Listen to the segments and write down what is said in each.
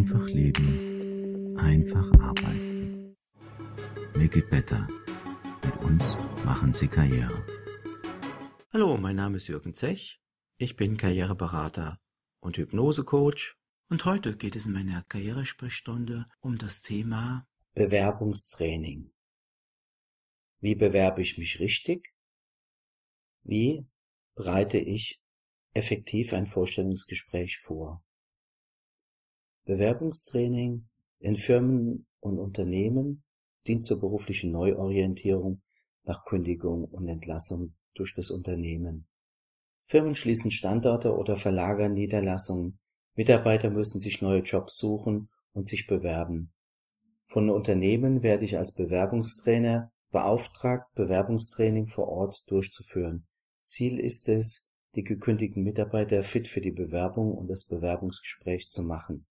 Einfach leben, einfach arbeiten. Make it better. Mit uns machen Sie Karriere. Hallo, mein Name ist Jürgen Zech. Ich bin Karriereberater und Hypnosecoach. Und heute geht es in meiner Karrieresprechstunde um das Thema Bewerbungstraining. Wie bewerbe ich mich richtig? Wie bereite ich effektiv ein Vorstellungsgespräch vor? Bewerbungstraining in Firmen und Unternehmen dient zur beruflichen Neuorientierung nach Kündigung und Entlassung durch das Unternehmen. Firmen schließen Standorte oder verlagern Niederlassungen, Mitarbeiter müssen sich neue Jobs suchen und sich bewerben. Von Unternehmen werde ich als Bewerbungstrainer beauftragt, Bewerbungstraining vor Ort durchzuführen. Ziel ist es, die gekündigten Mitarbeiter fit für die Bewerbung und das Bewerbungsgespräch zu machen.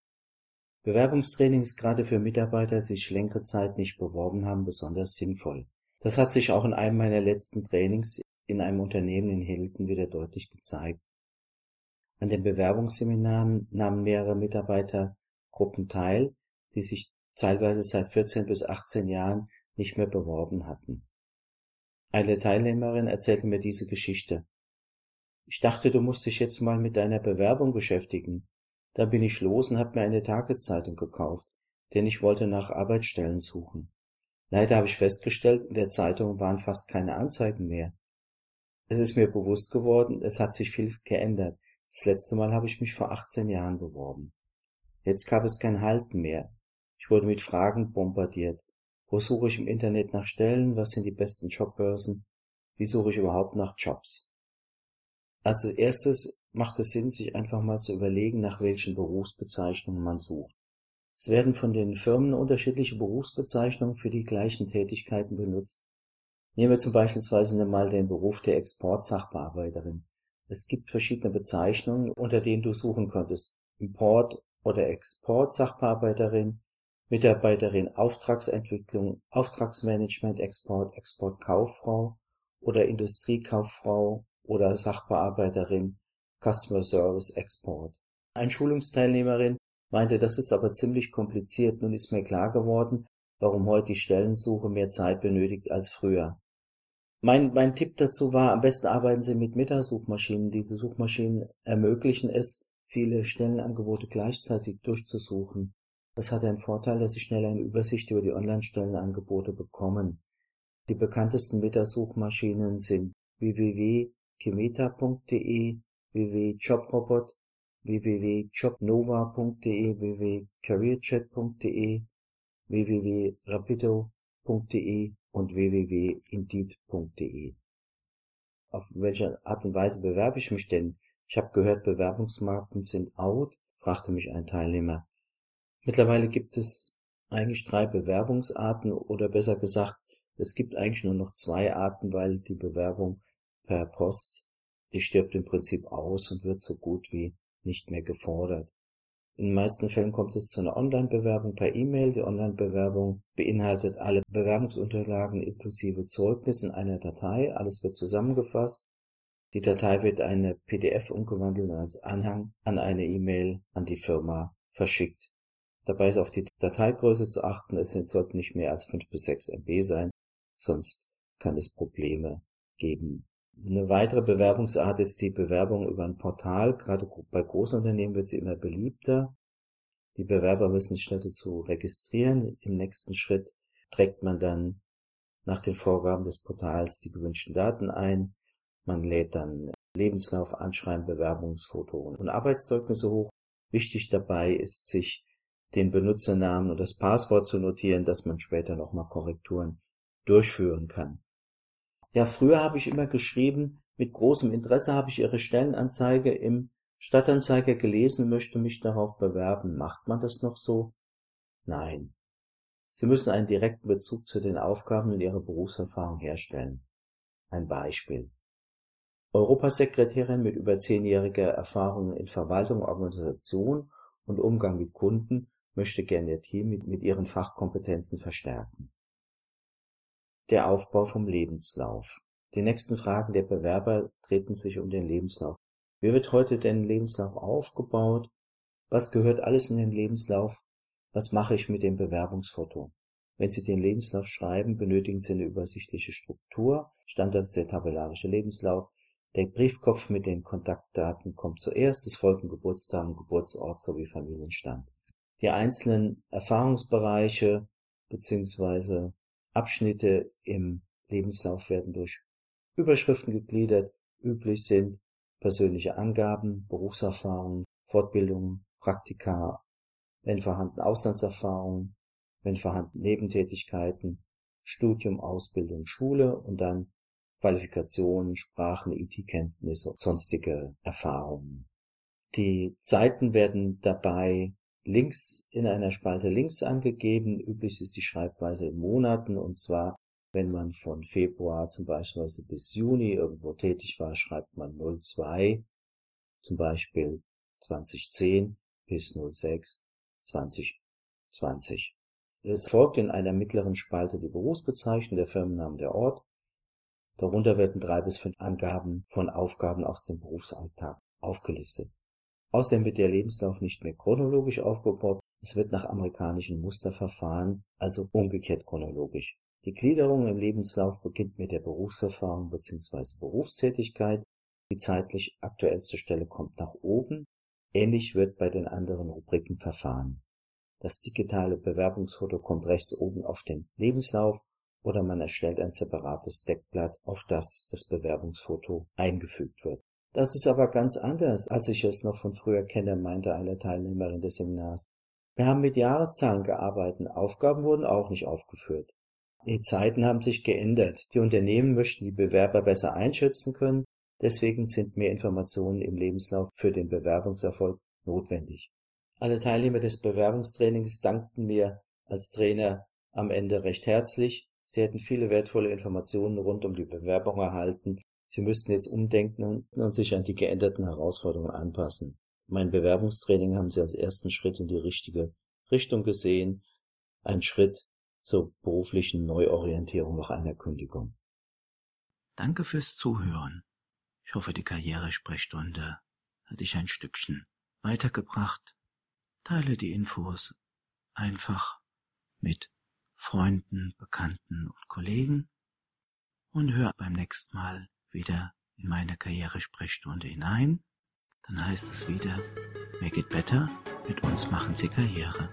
Bewerbungstraining ist gerade für Mitarbeiter, die sich längere Zeit nicht beworben haben, besonders sinnvoll. Das hat sich auch in einem meiner letzten Trainings in einem Unternehmen in Hilton wieder deutlich gezeigt. An den Bewerbungsseminaren nahmen mehrere Mitarbeitergruppen teil, die sich teilweise seit 14 bis 18 Jahren nicht mehr beworben hatten. Eine Teilnehmerin erzählte mir diese Geschichte. Ich dachte, du musst dich jetzt mal mit deiner Bewerbung beschäftigen. Da bin ich los und hab mir eine Tageszeitung gekauft, denn ich wollte nach Arbeitsstellen suchen. Leider habe ich festgestellt, in der Zeitung waren fast keine Anzeigen mehr. Es ist mir bewusst geworden, es hat sich viel geändert. Das letzte Mal habe ich mich vor 18 Jahren beworben. Jetzt gab es kein Halten mehr. Ich wurde mit Fragen bombardiert. Wo suche ich im Internet nach Stellen? Was sind die besten Jobbörsen? Wie suche ich überhaupt nach Jobs? Als erstes macht es Sinn, sich einfach mal zu überlegen, nach welchen Berufsbezeichnungen man sucht. Es werden von den Firmen unterschiedliche Berufsbezeichnungen für die gleichen Tätigkeiten benutzt. Nehmen wir zum Beispiel mal den Beruf der Exportsachbearbeiterin. Es gibt verschiedene Bezeichnungen, unter denen du suchen könntest. Import- oder Exportsachbearbeiterin, Mitarbeiterin Auftragsentwicklung, Auftragsmanagement, Export, Exportkauffrau oder Industriekauffrau oder Sachbearbeiterin, Customer Service Export. Ein Schulungsteilnehmerin meinte, das ist aber ziemlich kompliziert, nun ist mir klar geworden, warum heute die Stellensuche mehr Zeit benötigt als früher. Mein, mein Tipp dazu war, am besten arbeiten Sie mit Metasuchmaschinen. Diese Suchmaschinen ermöglichen es, viele Stellenangebote gleichzeitig durchzusuchen. Das hat den Vorteil, dass Sie schnell eine Übersicht über die Online-Stellenangebote bekommen. Die bekanntesten Metasuchmaschinen sind www.kimeta.de, www.jobrobot, www.jobnova.de, www.careerchat.de, www.rapido.de und www.indeed.de. Auf welche Art und Weise bewerbe ich mich denn? Ich habe gehört, Bewerbungsmarken sind out, fragte mich ein Teilnehmer. Mittlerweile gibt es eigentlich drei Bewerbungsarten oder besser gesagt, es gibt eigentlich nur noch zwei Arten, weil die Bewerbung per Post, die stirbt im Prinzip aus und wird so gut wie nicht mehr gefordert. In den meisten Fällen kommt es zu einer Online-Bewerbung per E-Mail. Die Online-Bewerbung beinhaltet alle Bewerbungsunterlagen inklusive Zeugnis in einer Datei. Alles wird zusammengefasst. Die Datei wird eine PDF umgewandelt und als Anhang an eine E-Mail an die Firma verschickt. Dabei ist auf die Dateigröße zu achten. Es sollten nicht mehr als 5 bis 6 MB sein, sonst kann es Probleme geben. Eine weitere Bewerbungsart ist die Bewerbung über ein Portal. Gerade bei Großunternehmen wird sie immer beliebter. Die Bewerber müssen sich dazu registrieren. Im nächsten Schritt trägt man dann nach den Vorgaben des Portals die gewünschten Daten ein. Man lädt dann Lebenslauf, Anschreiben, Bewerbungsfoto und Arbeitszeugnisse hoch. Wichtig dabei ist, sich den Benutzernamen und das Passwort zu notieren, dass man später nochmal Korrekturen durchführen kann. Ja, früher habe ich immer geschrieben, mit großem Interesse habe ich Ihre Stellenanzeige im Stadtanzeiger gelesen, möchte mich darauf bewerben. Macht man das noch so? Nein. Sie müssen einen direkten Bezug zu den Aufgaben in Ihrer Berufserfahrung herstellen. Ein Beispiel. Europasekretärin mit über zehnjähriger Erfahrung in Verwaltung, Organisation und Umgang mit Kunden möchte gerne ihr Team mit, mit ihren Fachkompetenzen verstärken. Der Aufbau vom Lebenslauf. Die nächsten Fragen der Bewerber treten sich um den Lebenslauf. Wie wird heute denn Lebenslauf aufgebaut? Was gehört alles in den Lebenslauf? Was mache ich mit dem Bewerbungsfoto? Wenn Sie den Lebenslauf schreiben, benötigen Sie eine übersichtliche Struktur. Standard ist der tabellarische Lebenslauf. Der Briefkopf mit den Kontaktdaten kommt zuerst, es folgen Geburtstag und Geburtsort sowie Familienstand. Die einzelnen Erfahrungsbereiche bzw. Abschnitte im Lebenslauf werden durch Überschriften gegliedert. Üblich sind persönliche Angaben, Berufserfahrungen, Fortbildungen, Praktika, wenn vorhanden Auslandserfahrungen, wenn vorhanden Nebentätigkeiten, Studium, Ausbildung, Schule und dann Qualifikationen, Sprachen, IT-Kenntnisse, sonstige Erfahrungen. Die Seiten werden dabei links in einer Spalte links angegeben. Üblich ist die Schreibweise in Monaten und zwar, wenn man von Februar zum Beispiel bis Juni irgendwo tätig war, schreibt man 02, zum Beispiel 2010 bis 06 2020. Es folgt in einer mittleren Spalte die Berufsbezeichnung, der Firmennamen, der Ort. Darunter werden drei bis fünf Angaben von Aufgaben aus dem Berufsalltag aufgelistet. Außerdem wird der Lebenslauf nicht mehr chronologisch aufgebaut, es wird nach amerikanischen Musterverfahren, also umgekehrt chronologisch. Die Gliederung im Lebenslauf beginnt mit der Berufserfahrung bzw. Berufstätigkeit. Die zeitlich aktuellste Stelle kommt nach oben. Ähnlich wird bei den anderen Rubriken verfahren. Das digitale Bewerbungsfoto kommt rechts oben auf den Lebenslauf oder man erstellt ein separates Deckblatt, auf das das Bewerbungsfoto eingefügt wird. Das ist aber ganz anders, als ich es noch von früher kenne, meinte eine Teilnehmerin des Seminars. Wir haben mit Jahreszahlen gearbeitet, Aufgaben wurden auch nicht aufgeführt. Die Zeiten haben sich geändert. Die Unternehmen möchten die Bewerber besser einschätzen können, deswegen sind mehr Informationen im Lebenslauf für den Bewerbungserfolg notwendig. Alle Teilnehmer des Bewerbungstrainings dankten mir als Trainer am Ende recht herzlich. Sie hätten viele wertvolle Informationen rund um die Bewerbung erhalten. Sie müssten jetzt umdenken und sich an die geänderten Herausforderungen anpassen. Mein Bewerbungstraining haben Sie als ersten Schritt in die richtige Richtung gesehen. Ein Schritt zur beruflichen Neuorientierung nach einer Kündigung. Danke fürs Zuhören. Ich hoffe, die Karrieresprechstunde hat dich ein Stückchen weitergebracht. Teile die Infos einfach mit Freunden, Bekannten und Kollegen und hör beim nächsten Mal wieder in meine Karrieresprechstunde hinein. Dann heißt es wieder, Make it better, mit uns machen Sie Karriere.